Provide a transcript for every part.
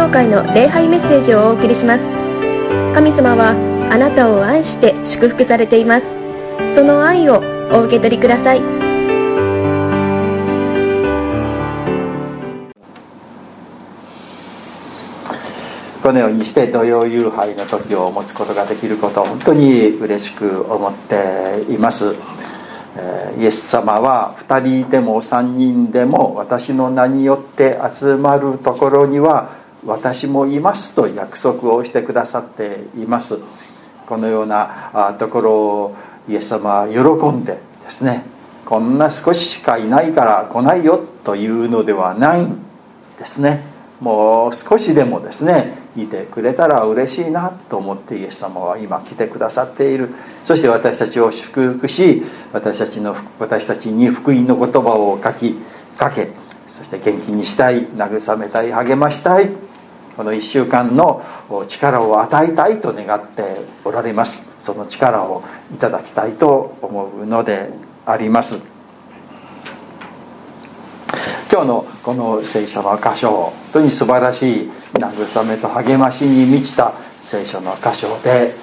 教会の礼拝メッセージをお送りします。神様はあなたを愛して祝福されています。その愛をお受け取りください。このようにして土曜夕拝の時を持つことができることを本当に嬉しく思っています。イエス様は2人でも3人でも私の名によって集まるところには私もいますと約束をしてくださっています。このようなところをイエス様は喜んでですねこんな少ししかいないから来ないよというのではないんですね。もう少しでもですねいてくれたら嬉しいなと思ってイエス様は今来てくださっている。そして私たちを祝福し私たちの私たちに福音の言葉を書きかけ。そして元気にしたい慰めたい励ましたい。この1週間の力を与えたいと願っておられます。その力をいただきたいと思うのであります。今日のこの聖書の箇所本当に素晴らしい慰めと励ましに満ちた聖書の箇所で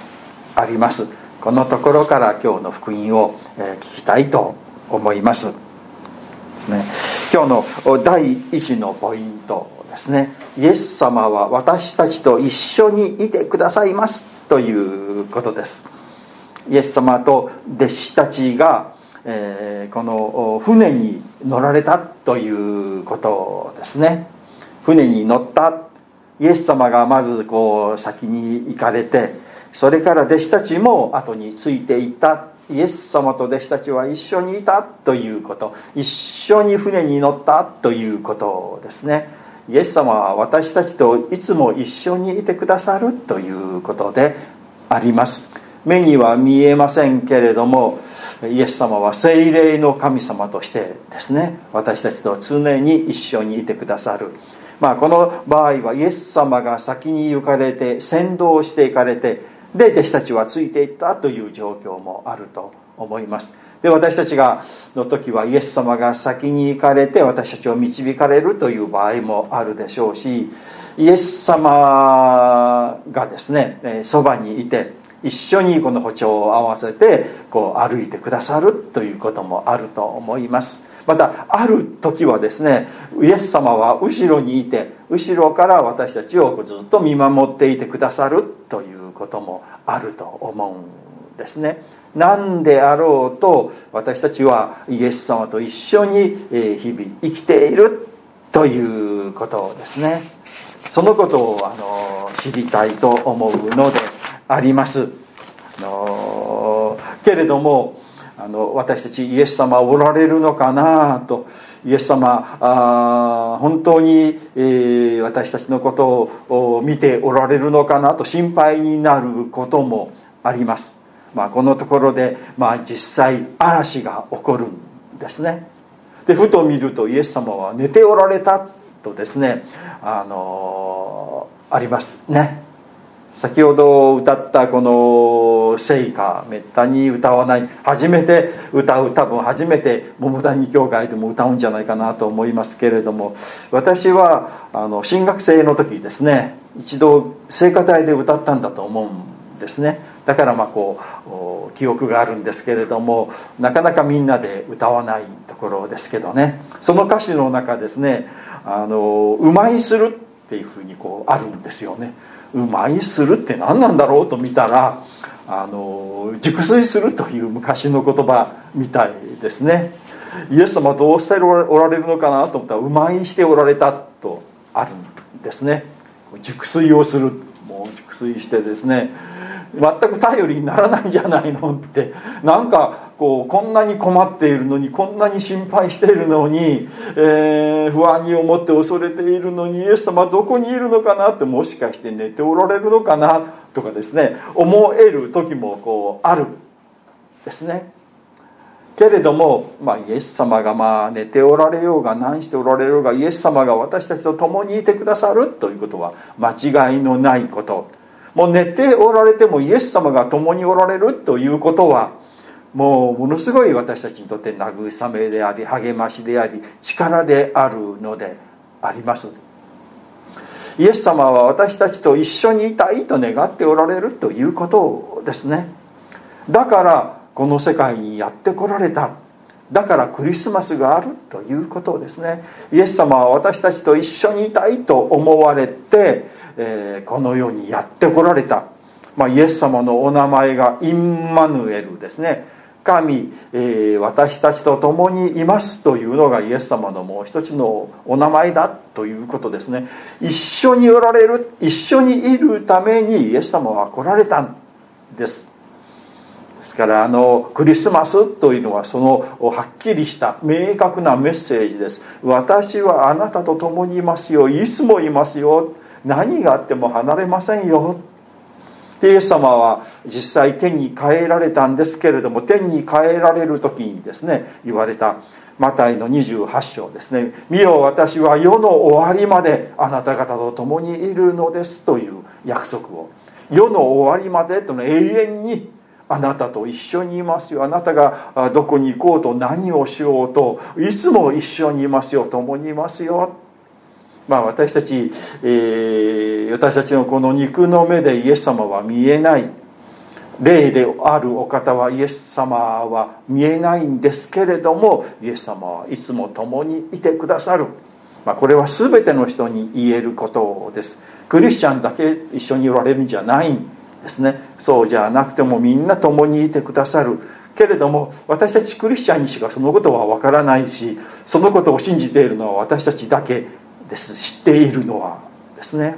あります。このところから今日の福音を聞きたいと思います、ね、今日の第一のポイント。ですね。イエス様は私たちと一緒にいてくださいます。ということです。イエス様と弟子たちがえー、この船に乗られたということですね。船に乗った。イエス様がまずこう先に行かれてそれから弟子たちも後についていった。イエス様と弟子たちは一緒にいた。ということ。一緒に船に乗った。ということですね。イエス様は私たちといつも一緒にいてくださるということであります。目には見えませんけれどもイエス様は精霊の神様としてですね私たちと常に一緒にいてくださる。まあこの場合はイエス様が先に行かれて先導していかれてで弟子たちはついていったという状況もあると思います。で私たちがの時はイエス様が先に行かれて私たちを導かれるという場合もあるでしょうしイエス様がですねそばにいて一緒にこの歩調を合わせてこう歩いてくださるということもあると思います。またある時はですねイエス様は後ろにいて後ろから私たちをずっと見守っていてくださるということもあると思うんですね。何であろうと私たちはイエス様と一緒に日々生きているということですね。そのことをあの知りたいと思うのであります。あのけれどもあの私たちイエス様おられるのかなと。イエス様あ本当に、えー、私たちのことを見ておられるのかなと心配になることもあります、まあ、このところで、まあ、実際嵐が起こるんですね。でふと見るとイエス様は寝ておられたとですねあのありますね。先ほど歌ったこの聖歌めったに歌わない。初めて歌う多分初めて桃谷教会でも歌うんじゃないかなと思いますけれども私はあの新学生の時ですね一度聖歌隊で歌ったんだと思うんですね。だからまあこう記憶があるんですけれどもなかなかみんなで歌わないところですけどね。その歌詞の中ですね「あのうまいする」っていうふうにこうあるんですよね。うまいするって何なんだろうと見たらあの熟睡するという昔の言葉みたいですね。イエス様どうしておられるのかなと思ったらうまいしておられたとあるんですね。熟睡をする。もう熟睡してですね全く頼りにならないじゃないのって。なんかこうこんなに困っているのにこんなに心配しているのに、えー、不安に思って恐れているのにイエス様どこにいるのかなってもしかして寝ておられるのかなとかですね思える時もこうあるですね。けれども、まあ、イエス様がまあ寝ておられようが何しておられようがイエス様が私たちと共にいてくださるということは間違いのないこと。もう寝ておられてもイエス様が共におられるということはもうものすごい私たちにとって慰めであり励ましであり力であるのであります。イエス様は私たちと一緒にいたいと願っておられるということですね。だからこの世界にやってこられた。だからクリスマスがあるということですね。イエス様は私たちと一緒にいたいと思われて、え、この世にやってこられた、まあ、イエス様のお名前がインマヌエルですね。神、え、私たちと共にいますというのがイエス様のもう一つのお名前だということですね。一緒におられる一緒にいるためにイエス様は来られたんです。ですからあのクリスマスというのはそのはっきりした明確なメッセージです。私はあなたと共にいますよ。いつもいますよ。何があっても離れませんよ。イエス様は実際天に帰られたんですけれども天に帰られる時にですね言われたマタイの28章ですね「見よ私は世の終わりまであなた方と共にいるのです」という約束を。世の終わりまでとの永遠にあなたと一緒にいますよ。あなたがどこに行こうと何をしようといつも一緒にいますよ。共にいますよ。まあ私たち、えー、私たちのこの肉の目でイエス様は見えない。霊であるお方はイエス様は見えないんですけれどもイエス様はいつも共にいてくださる、まあ、これは全ての人に言えることです。クリスチャンだけ一緒におられるんじゃないんですね。そうじゃなくてもみんな共にいてくださる。けれども私たちクリスチャンにしかそのことはわからないしそのことを信じているのは私たちだけです。知っているのはですね。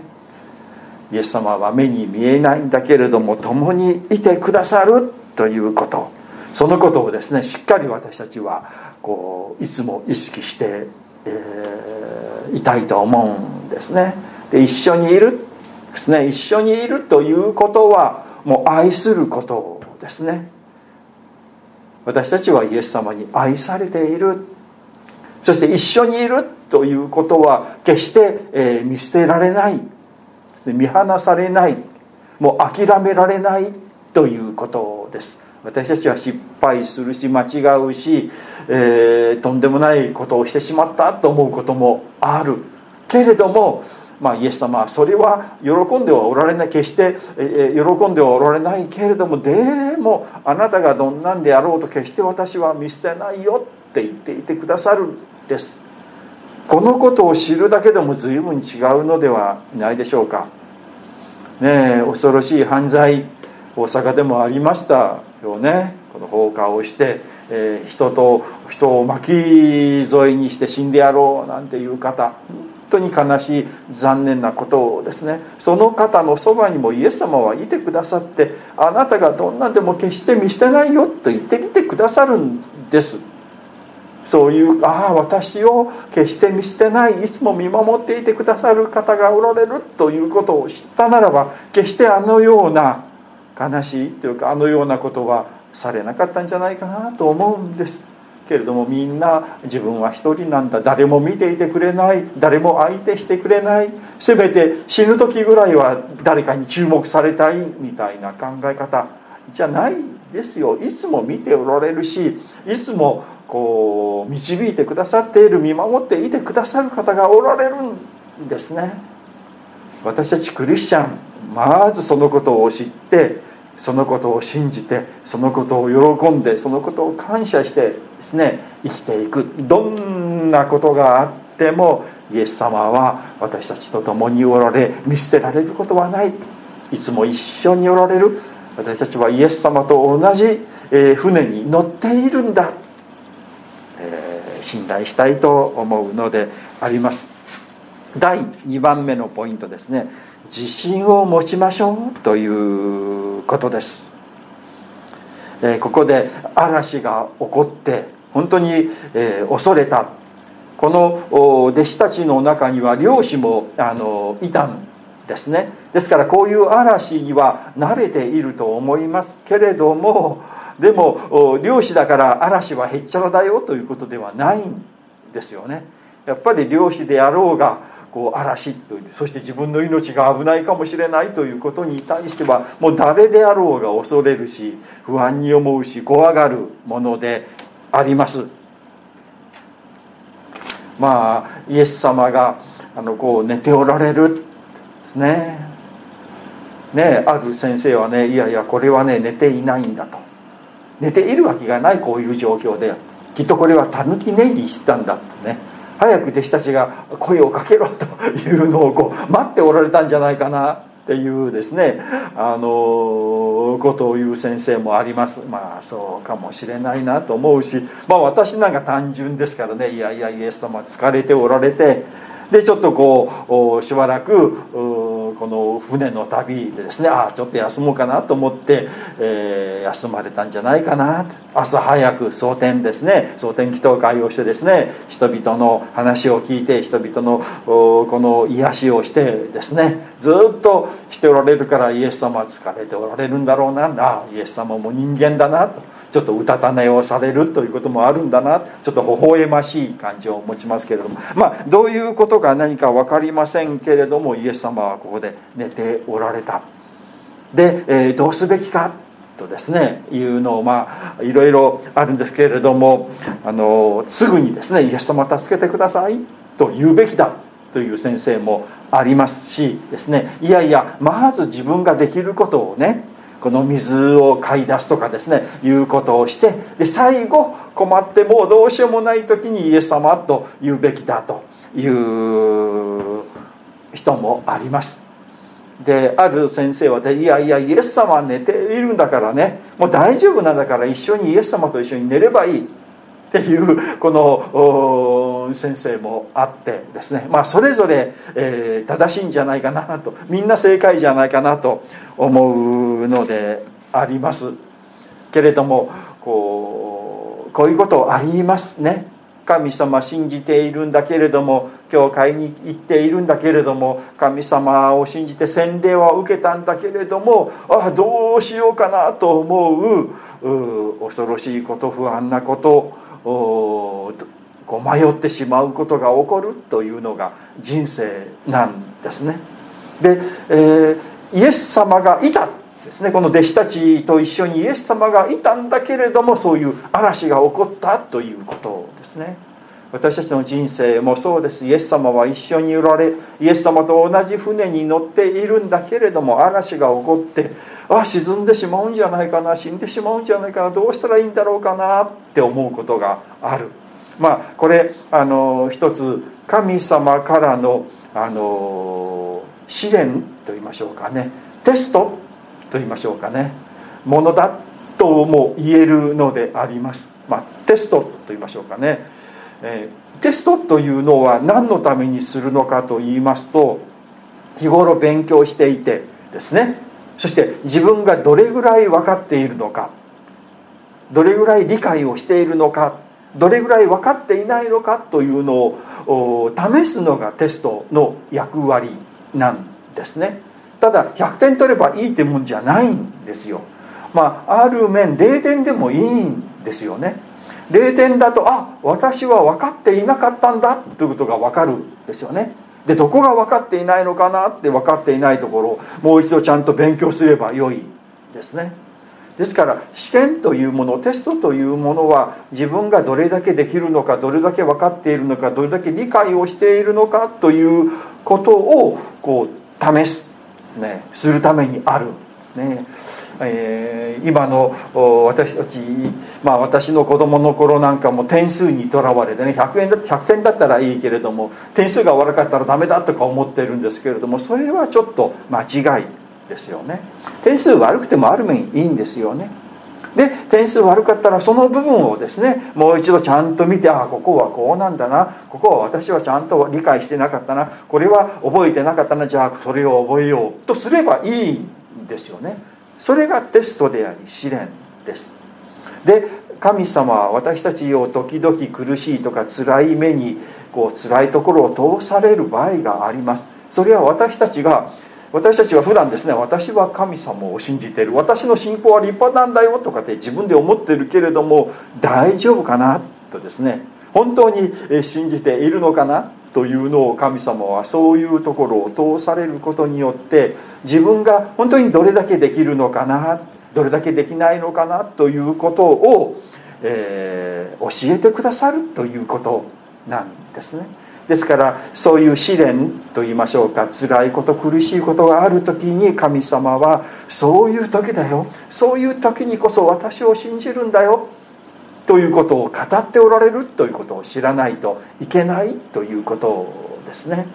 イエス様は目に見えないんだけれども共にいてくださるということ。そのことをですねしっかり私たちはこういつも意識して、えー、いたいと思うんですね。で一緒にいるですね。一緒にいるということはもう愛することですね。私たちはイエス様に愛されている。そして一緒にいる。ということは決して、え見捨てられない。見放されない。もう諦められないということです。私たちは失敗するし間違うし、えー、とんでもないことをしてしまったと思うこともある。けれどもまあ、イエス様はそれは喜んではおられない。決してえ喜んではおられないけれどもでもあなたがどんなんであろうと決して私は見捨てないよって言っていてくださるんです。このことを知るだけでも随分違うのではないでしょうか。ねえ恐ろしい犯罪大阪でもありましたよね。この放火をして、えー、人と人を巻き添えにして死んでやろうなんていう方。本当に悲しい残念なことをですね。その方のそばにもイエス様はいてくださってあなたがどんなでも決して見捨てないよと言ってきてくださるんです。そういうああ私を決して見捨てないいつも見守っていてくださる方がおられるということを知ったならば決してあのような悲しいというかあのようなことはされなかったんじゃないかなと思うんですけれどもみんな自分は一人なんだ。誰も見ていてくれない。誰も相手してくれない。せめて死ぬ時ぐらいは誰かに注目されたいみたいな考え方じゃないですよ。いつも見ておられるしいつもこう導いてくださっている見守っていてくださる方がおられるんですね。私たちクリスチャンまずそのことを知ってそのことを信じてそのことを喜んでそのことを感謝してですね生きていく。どんなことがあってもイエス様は私たちと共におられ見捨てられることはない。いつも一緒におられる。私たちはイエス様と同じ船に乗っているんだ、信頼したいと思うのであります。第2番目のポイントですね。自信を持ちましょうということです、えここで嵐が起こって本当に、え恐れた。この弟子たちの中には漁師もあのいたんですね。ですからこういう嵐には慣れていると思いますけれどもでも漁師だから嵐はへっちゃらだよということではないんですよね。やっぱり漁師であろうがこう嵐というそして自分の命が危ないかもしれないということに対してはもう誰であろうが恐れるし不安に思うし怖がるものであります。まあイエス様があのこう寝ておられる。ですね。ねある先生はねいやいやこれはね寝ていないんだと。寝ているわけがないこういう状況できっとこれはたぬき寝入りしたんだとね。早く弟子たちが声をかけろというのをこう待っておられたんじゃないかなっていうですねあのことを言う先生もあります。まあそうかもしれないなと思うしまあ私なんか単純ですからねいやいやイエス様疲れておられてでちょっとこうしばらくこの船の旅でですねああちょっと休もうかなと思って、えー、休まれたんじゃないかな朝早く蒼天ですね蒼天祈祷会をしてですね人々の話を聞いて人々のこの癒しをしてですねずっとしておられるからイエス様は疲れておられるんだろうなあイエス様も人間だなと。ちょっとうたた寝をされるということもあるんだな。ちょっと微笑ましい感情を持ちますけれども。まあどういうことか何か分かりませんけれどもイエス様はここで寝ておられた。で、えー、どうすべきかとですねいうのをまあいろいろあるんですけれどもあのすぐにですねイエス様助けてくださいと言うべきだという先生もありますしですね。いやいやまず自分ができることをねこの水を買い出すとかですねいうことをしてで最後困ってもうどうしようもない時にイエス様と言うべきだという人もあります。である先生はでいやいやイエス様は寝ているんだからねもう大丈夫なんだから一緒にイエス様と一緒に寝ればいいっていうこの先生もあってですねまあそれぞれ、えー、正しいんじゃないかなとみんな正解じゃないかなと思うのであります。けれどもこうこういうことありますね。神様信じているんだけれども教会に行っているんだけれども神様を信じて洗礼は受けたんだけれどもああどうしようかなと思う恐ろしいこと不安なことこう迷ってしまうことが起こるというのが人生なんですね。で、えー、イエス様がいたですね。この弟子たちと一緒にイエス様がいたんだけれどもそういう嵐が起こったということですね。私たちの人生もそうです。イエス様は一緒におられイエス様と同じ船に乗っているんだけれども嵐が起こってあ沈んでしまうんじゃないかな死んでしまうんじゃないかなどうしたらいいんだろうかなって思うことがある。まあこれあの一つ神様からのあの試練と言いましょうかね。テストと言いましょうかね。ものだとも言えるのであります、まあ、テストと言いましょうかね、えー、テストというのは何のためにするのかと言いますと日頃勉強していてですね。そして自分がどれぐらい分かっているのかどれぐらい理解をしているのかどれぐらい分かっていないのかというのを試すのがテストの役割なんですね。ただ100点取ればいいってもんじゃないんですよ。まあある面0点でもいいんですよね。0点だとあ私は分かっていなかったんだということが分かるんですよね。でどこが分かっていないのかなって分かっていないところをもう一度ちゃんと勉強すればよいですね。ですから試験というものテストというものは自分がどれだけできるのかどれだけ分かっているのかどれだけ理解をしているのかということをこう試す、ね、するためにある、ね、えー、今の私たち、まあ、私の子供の頃なんかも点数にとらわれてね100円だ100点だったらいいけれども点数が悪かったらダメだとか思ってるんですけれどもそれはちょっと間違い。ですよね。点数悪くてもある面いいんですよね。で点数悪かったらその部分をですねもう一度ちゃんと見てああここはこうなんだな。ここは私はちゃんと理解してなかったな。これは覚えてなかったな。じゃあそれを覚えようとすればいいんですよね。それがテストであり試練です。で神様は私たちを時々苦しいとか辛い目にこう辛いところを通される場合があります。それは私たちが私たちは普段ですね私は神様を信じている。私の信仰は立派なんだよとかって自分で思ってるけれども大丈夫かなとですね。本当に信じているのかな？というのを神様はそういうところを通されることによって自分が本当にどれだけできるのかな？どれだけできないのかな？ということを、えー、教えてくださるということなんですね。ですからそういう試練と言いましょうか辛いこと苦しいことがある時に神様はそういう時だよ。そういう時にこそ私を信じるんだよ。ということを語っておられる。ということを知らないといけない。ということですね。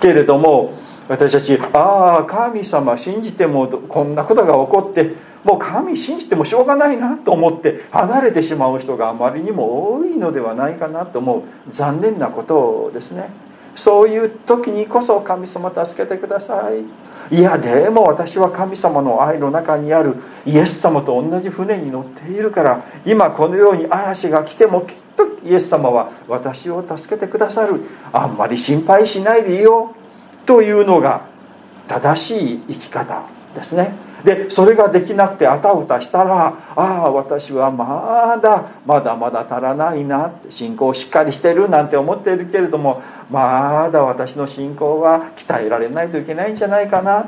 けれども私たちああ神様信じてもこんなことが起こってもう神信じてもしょうがないなと思って離れてしまう人があまりにも多いのではないかなと思う残念なことですね。そういう時にこそ神様助けてください。いやでも私は神様の愛の中にあるイエス様と同じ船に乗っているから今このように嵐が来てもきっとイエス様は私を助けてくださる。あんまり心配しないでいいよというのが正しい生き方ですね。でそれができなくてあたふたしたらああ私はまだまだまだ足らないな信仰をしっかりしてるなんて思っているけれどもまだ私の信仰は鍛えられないといけないんじゃないかな。っ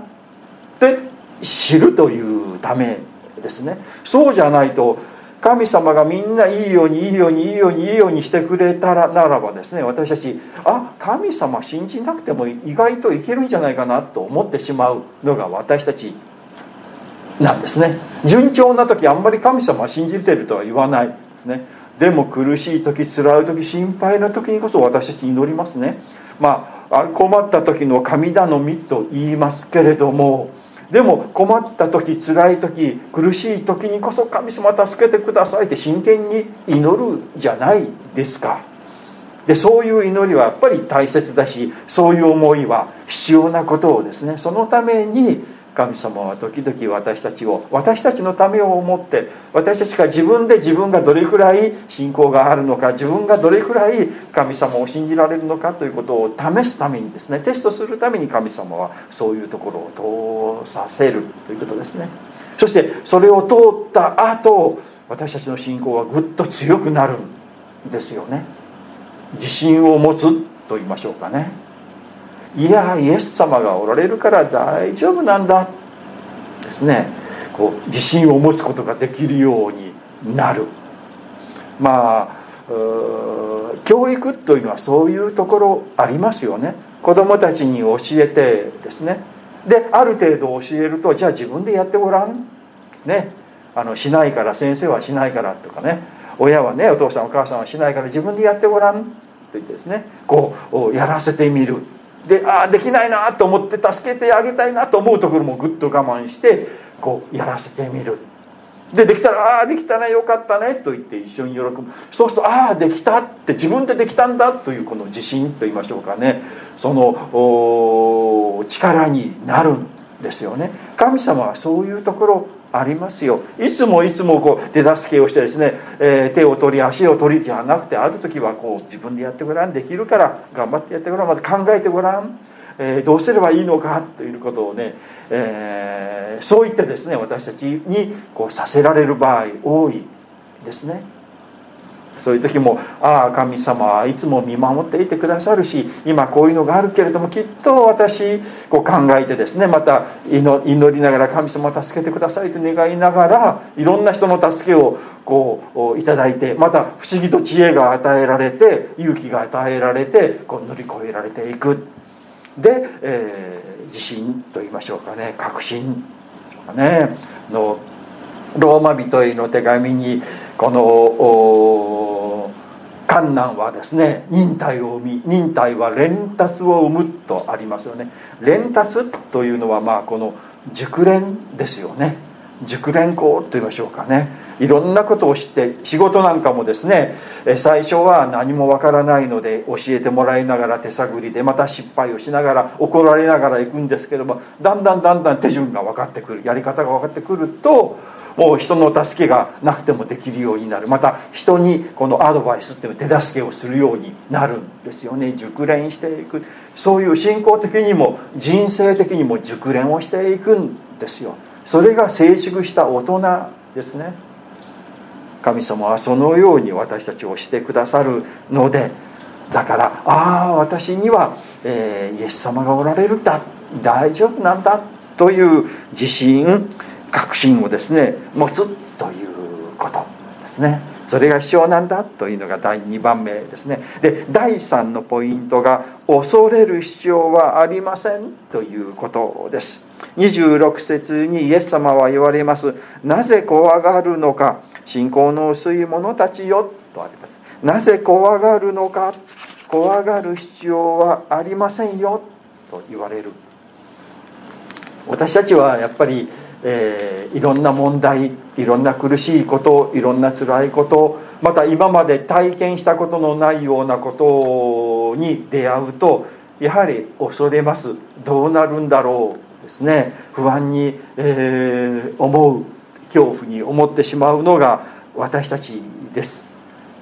て知るというためですね。そうじゃないと神様がみんないいようにいいようにいいようにいいようにしてくれたらならばですね私たちあ神様信じなくても意外といけるんじゃないかなと思ってしまうのが私たち。なんですね。順調な時あんまり神様は信じてるとは言わないですね。でも苦しい時辛い時心配な時にこそ私たち祈りますね。まあ困った時の神頼みと言いますけれどもでも困った時辛い時苦しい時にこそ神様助けてくださいって真剣に祈るじゃないですか。でそういう祈りはやっぱり大切だしそういう思いは必要なことをですね。そのために神様は時々私たちを私たちのためを思って私たちが自分で自分がどれくらい信仰があるのか自分がどれくらい神様を信じられるのかということを試すためにですねテストするために神様はそういうところを通させるということですね。そしてそれを通った後私たちの信仰はぐっと強くなるんですよね。自信を持つと言いましょうかね。いやイエス様がおられるから大丈夫なんだ。ですね。こう自信を持つことができるようになる。まあ教育というのはそういうところありますよね。子供たちに教えてですね。である程度教えるとじゃあ自分でやってごらん。ね。あのしないから先生はしないからとかね。親はねお父さんお母さんはしないから自分でやってごらん。と言ってですね。こうやらせてみる。でああできないなと思って助けてあげたいなと思うところもぐっと我慢してこうやらせてみる。でできたら「ああできたねよかったね」と言って一緒に喜ぶ。そうすると「ああできた」って自分でできたんだというこの自信と言いましょうかね。その力になるんですよね。神様はそういうところありますよ。いつもいつもこう手助けをしてですね、えー、手を取り足を取りじゃなくてある時はこう自分でやってごらんできるから頑張ってやってごらんまた考えてごらん、えー、どうすればいいのかということをね、えー、そういったですね私たちにこうさせられる場合多いですね。そういう時もああ神様はいつも見守っていてくださるし今こういうのがあるけれどもきっと私こう考えてですねまた祈りながら神様を助けてくださいと願いながらいろんな人の助けをこういいてまた不思議と知恵が与えられて勇気が与えられてこう乗り越えられていく。で、えー、自信と言いましょうかね。確信。とかね。のローマ人への手紙にこの観難はですね忍耐を生み忍耐は連達を生むとありますよね。連達というのはまあこの熟練ですよね。熟練校と言いましょうかね。いろんなことを知って仕事なんかもですね最初は何もわからないので教えてもらいながら手探りでまた失敗をしながら怒られながら行くんですけどもだんだんだんだん手順が分かってくる。やり方が分かってくるともう人の助けがなくてもできるようになる。また人にこのアドバイスっていう手助けをするようになるんですよね。熟練していく。そういう信仰的にも人生的にも熟練をしていくんですよ。それが成熟した大人ですね。神様はそのように私たちをしてくださるのでだからああ私には、えー、イエス様がおられるんだ。大丈夫なんだ。という自信確信をですね持つということですね。それが必要なんだ。というのが第2番目ですね。で第3のポイントが恐れる必要はありません。ということです。26節にイエス様は言われます。なぜ怖がるのか。信仰の薄い者たちよ。とあります。なぜ怖がるのか。怖がる必要はありませんよ。と言われる。私たちはやっぱりえー、いろんな問題いろんな苦しいこといろんな辛いことまた今まで体験したことのないようなことに出会うとやはり恐れます。どうなるんだろう。ですね不安に、えー、思う恐怖に思ってしまうのが私たちです。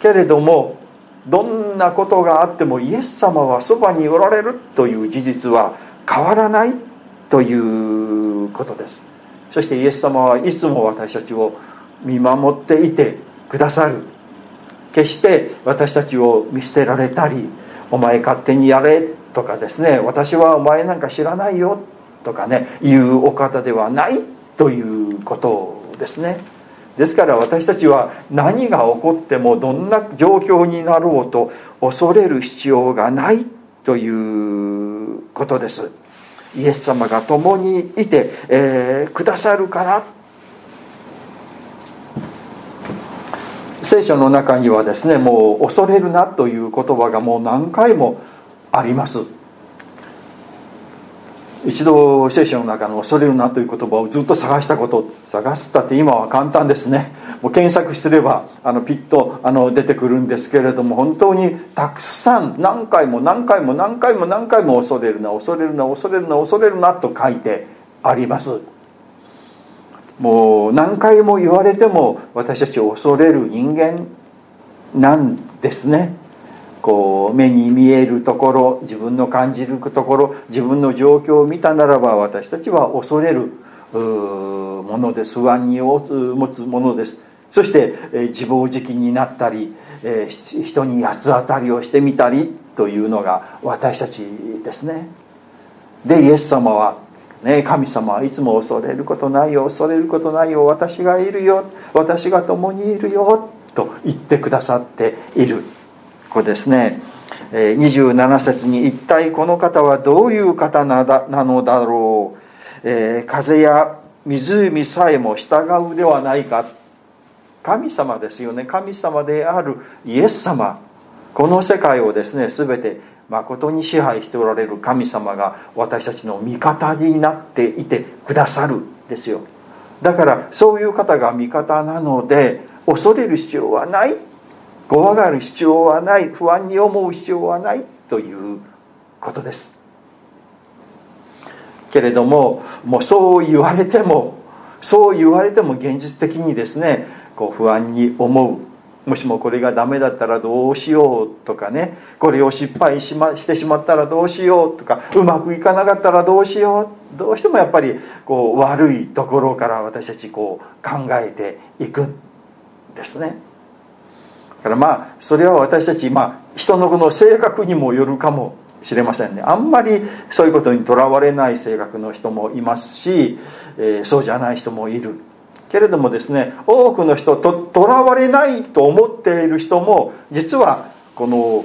けれどもどんなことがあってもイエス様はそばにおられるという事実は変わらないということです。そしてイエス様はいつも私たちを見守っていてくださる。決して私たちを見捨てられたりお前勝手にやれとかですね私はお前なんか知らないよとかねいうお方ではないということですね。ですから私たちは何が起こってもどんな状況になろうと恐れる必要がないということです。イエス様が共にいて、えー、くださるから聖書の中にはですねもう恐れるなという言葉がもう何回もあります。一度聖書の中の恐れるなという言葉をずっと探したこと探すったって今は簡単ですね。もう検索すればあのピッとあの出てくるんですけれども本当にたくさん何回も何回も何回も何回も恐れるな恐れるな恐れるな恐れるなと書いてあります。もう何回も言われても私たち恐れる人間なんですね。こう目に見えるところ自分の感じるところ自分の状況を見たならば私たちは恐れるものです。不安に持つものです。そして、え自暴自棄になったり、え人に八つ当たりをしてみたりというのが私たちですね。でイエス様はね、神様はいつも恐れることないよ恐れることないよ私がいるよ私が共にいるよと言ってくださっている。ここですね。27節に一体この方はどういう方なのだろう、えー、風や湖さえも従うではないか。神様ですよね。神様であるイエス様。この世界をですね全て誠に支配しておられる神様が私たちの味方になっていてくださるですよ。だからそういう方が味方なので恐れる必要はない。怖がる必要はない不安に思う必要はないということです。けれどももうそう言われてもそう言われても現実的にですねこう不安に思う。もしもこれがダメだったらどうしようとかねこれを失敗し,、ま、してしまったらどうしようとかうまくいかなかったらどうしよう。どうしてもやっぱりこう悪いところから私たちこう考えていくんですね。からまあそれは私たち、まあ、人のこの性格にもよるかもしれませんね。あんまりそういうことにとらわれない性格の人もいますし、えー、そうじゃない人もいる。けれどもですね多くの人ととらわれないと思っている人も実はこの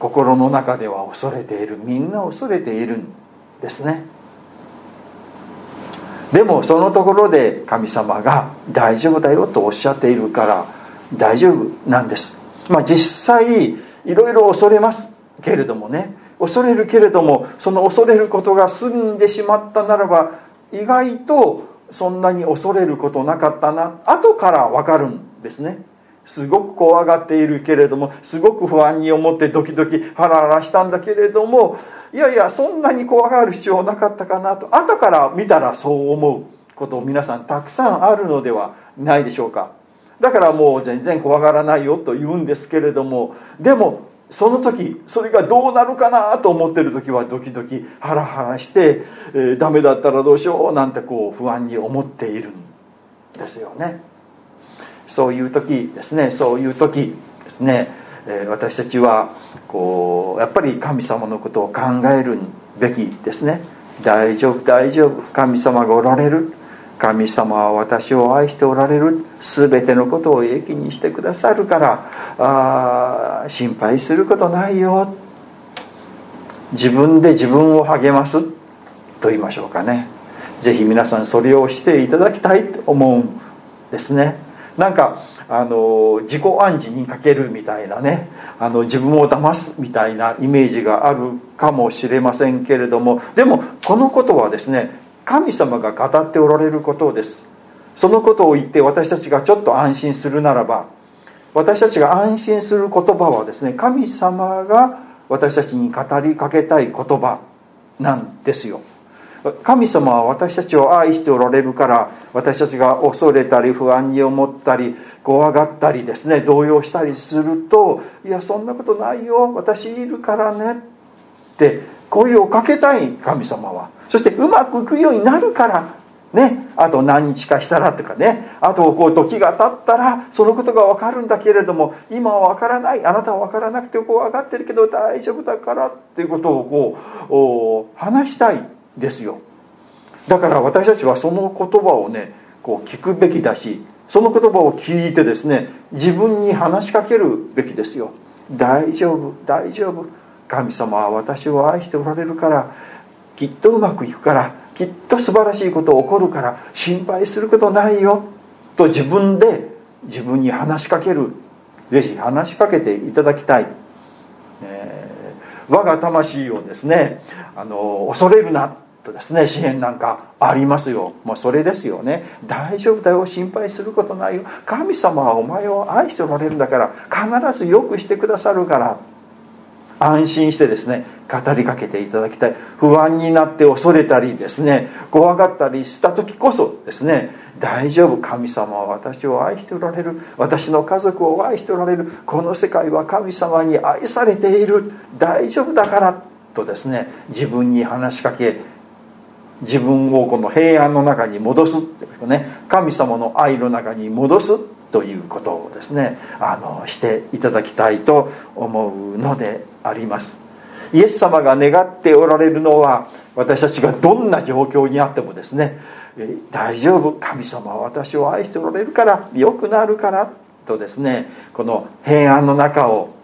心の中では恐れている。みんな恐れているんですね。でもそのところで神様が「大丈夫だよ」とおっしゃっているから大丈夫なんです、まあ、実際いろいろ恐れますけれどもね。恐れるけれどもその恐れることが済んでしまったならば意外とそんなに恐れることなかったな。後から分かるんですね。すごく怖がっているけれどもすごく不安に思ってドキドキハラハラしたんだけれどもいやいやそんなに怖がる必要なかったかなと。後から見たらそう思うことを皆さんたくさんあるのではないでしょうか。だからもう全然怖がらないよと言うんですけれどもでもその時それがどうなるかなと思ってる時はドキドキハラハラして、えー、ダメだったらどうしようなんてこう不安に思っているんですよね。そういう時ですねそういう時ですね、えー、私たちはこうやっぱり神様のことを考えるべきですね。大丈夫大丈夫。神様がおられる。神様は私を愛しておられる全てのことを益にしてくださるからあ心配することないよ。自分で自分を励ます。と言いましょうかね。是非皆さんそれをしていただきたいと思うんですね。なんかあの自己暗示にかけるみたいなね。あの自分を騙すみたいなイメージがあるかもしれませんけれども。でもこのことはですね神様が語っておられることです。そのことを言って私たちがちょっと安心するならば私たちが安心する言葉はですね神様が私たちに語りかけたい言葉なんですよ。神様は私たちを愛しておられるから私たちが恐れたり不安に思ったり怖がったりですね動揺したりすると「いやそんなことないよ私いるからね」って声をかけたい神様は。そしてうまくいくようになるからねあと何日かしたらとかね。あとこう時が経ったらそのことが分かるんだけれども今は分からない。あなたは分からなくてこう分かってるけど大丈夫だからっていうことをこう話したいですよ。だから私たちはその言葉をねこう聞くべきだしその言葉を聞いてですね自分に話しかけるべきですよ。大丈夫大丈夫。神様は私を愛しておられるからきっとうまくいくからきっと素晴らしいこと起こるから心配することないよと自分で自分に話しかける。ぜひ話しかけていただきたい、えー、我が魂をですねあの恐れるなとですね支援なんかありますよ。もうそれですよね。大丈夫だよ心配することないよ。神様はお前を愛しておられるんだから必ずよくしてくださるから。安心してですね語りかけていただきたい。不安になって恐れたりですね怖がったりした時こそですね大丈夫神様は私を愛しておられる。私の家族を愛しておられる。この世界は神様に愛されている。大丈夫だからとですね自分に話しかけ自分をこの平安の中に戻すっていうね神様の愛の中に戻すということをですねあのしていただきたいと思うのであります。イエス様が願っておられるのは私たちがどんな状況にあってもですね大丈夫。神様は私を愛しておられるから良くなるからとですねこの平安の中を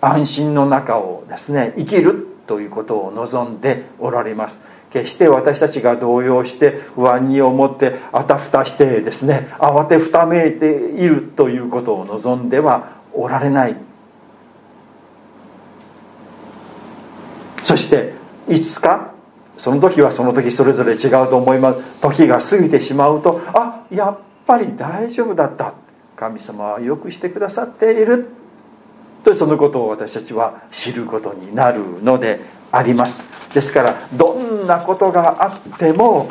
安心の中をですね生きるということを望んでおられます。決して私たちが動揺して不安に思ってあたふたしてですね慌てふためいているということを望んではおられない。そしていつかその時はその時それぞれ違うと思います。時が過ぎてしまうとあやっぱり大丈夫だった。神様はよくしてくださっている。とそのことを私たちは知ることになるのであります。ですからどんなことがあっても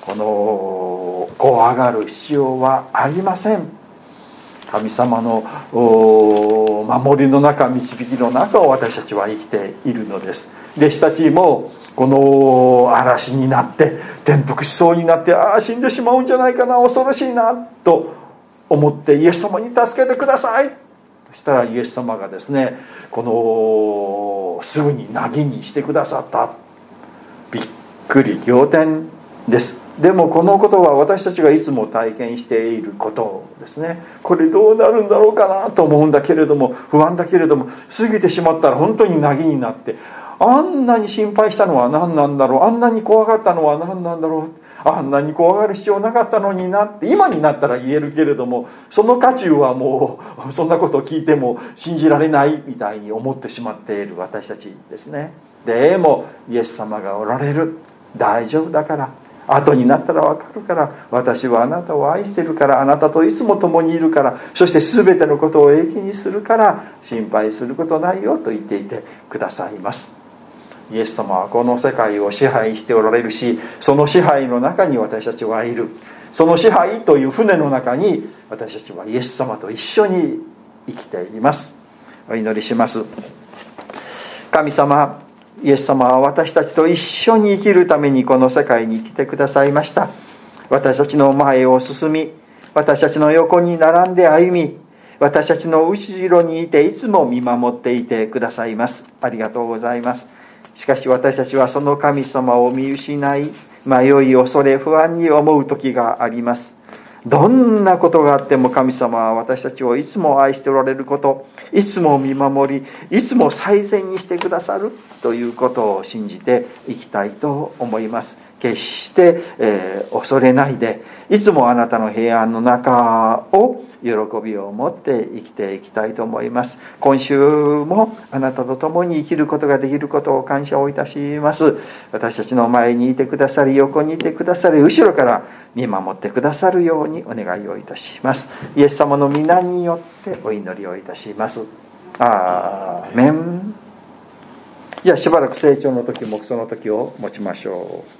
この怖がる必要はありません。神様の守りの中導きの中を私たちは生きているのです。弟子たちもこの嵐になって転覆しそうになってああ死んでしまうんじゃないかな恐ろしいなと思ってイエス様に助けてください。そしたらイエス様がですねこのすぐに凪にしてくださった。びっくり仰天です。でもこのことは私たちがいつも体験していることですね。これどうなるんだろうかなと思うんだけれども不安だけれども過ぎてしまったら本当に凪になってあんなに心配したのは何なんだろうあんなに怖がったのは何なんだろうあんなに怖がる必要なかったのになって今になったら言えるけれどもその渦中はもう そんなことを聞いても信じられないみたいに思ってしまっている私たちですね。でもイエス様がおられる。大丈夫だから。後になったら分かるから。私はあなたを愛してるから。あなたといつも共にいるから。そして全てのことを益にするから心配することないよと言っていてくださいます。イエス様はこの世界を支配しておられるしその支配の中に私たちはいる。その支配という船の中に私たちはイエス様と一緒に生きています。お祈りします。神様イエス様は私たちと一緒に生きるためにこの世界に来てくださいました。私たちの前を進み私たちの横に並んで歩み私たちの後ろにいていつも見守っていてくださいます。ありがとうございます。しかし私たちはその神様を見失い迷い恐れ不安に思う時があります。どんなことがあっても神様は私たちをいつも愛しておられることいつも見守りいつも最善にしてくださるということを信じていきたいと思います。決して、えー、恐れないでいつもあなたの平安の中を喜びを持って生きていきたいと思います。今週もあなたと共に生きることができることを感謝をいたします。私たちの前にいてくださり横にいてくださり後ろから見守ってくださるようにお願いをいたします。イエス様の皆によってお祈りをいたします。アーメン。じゃあしばらく成長の時もその時を持ちましょう。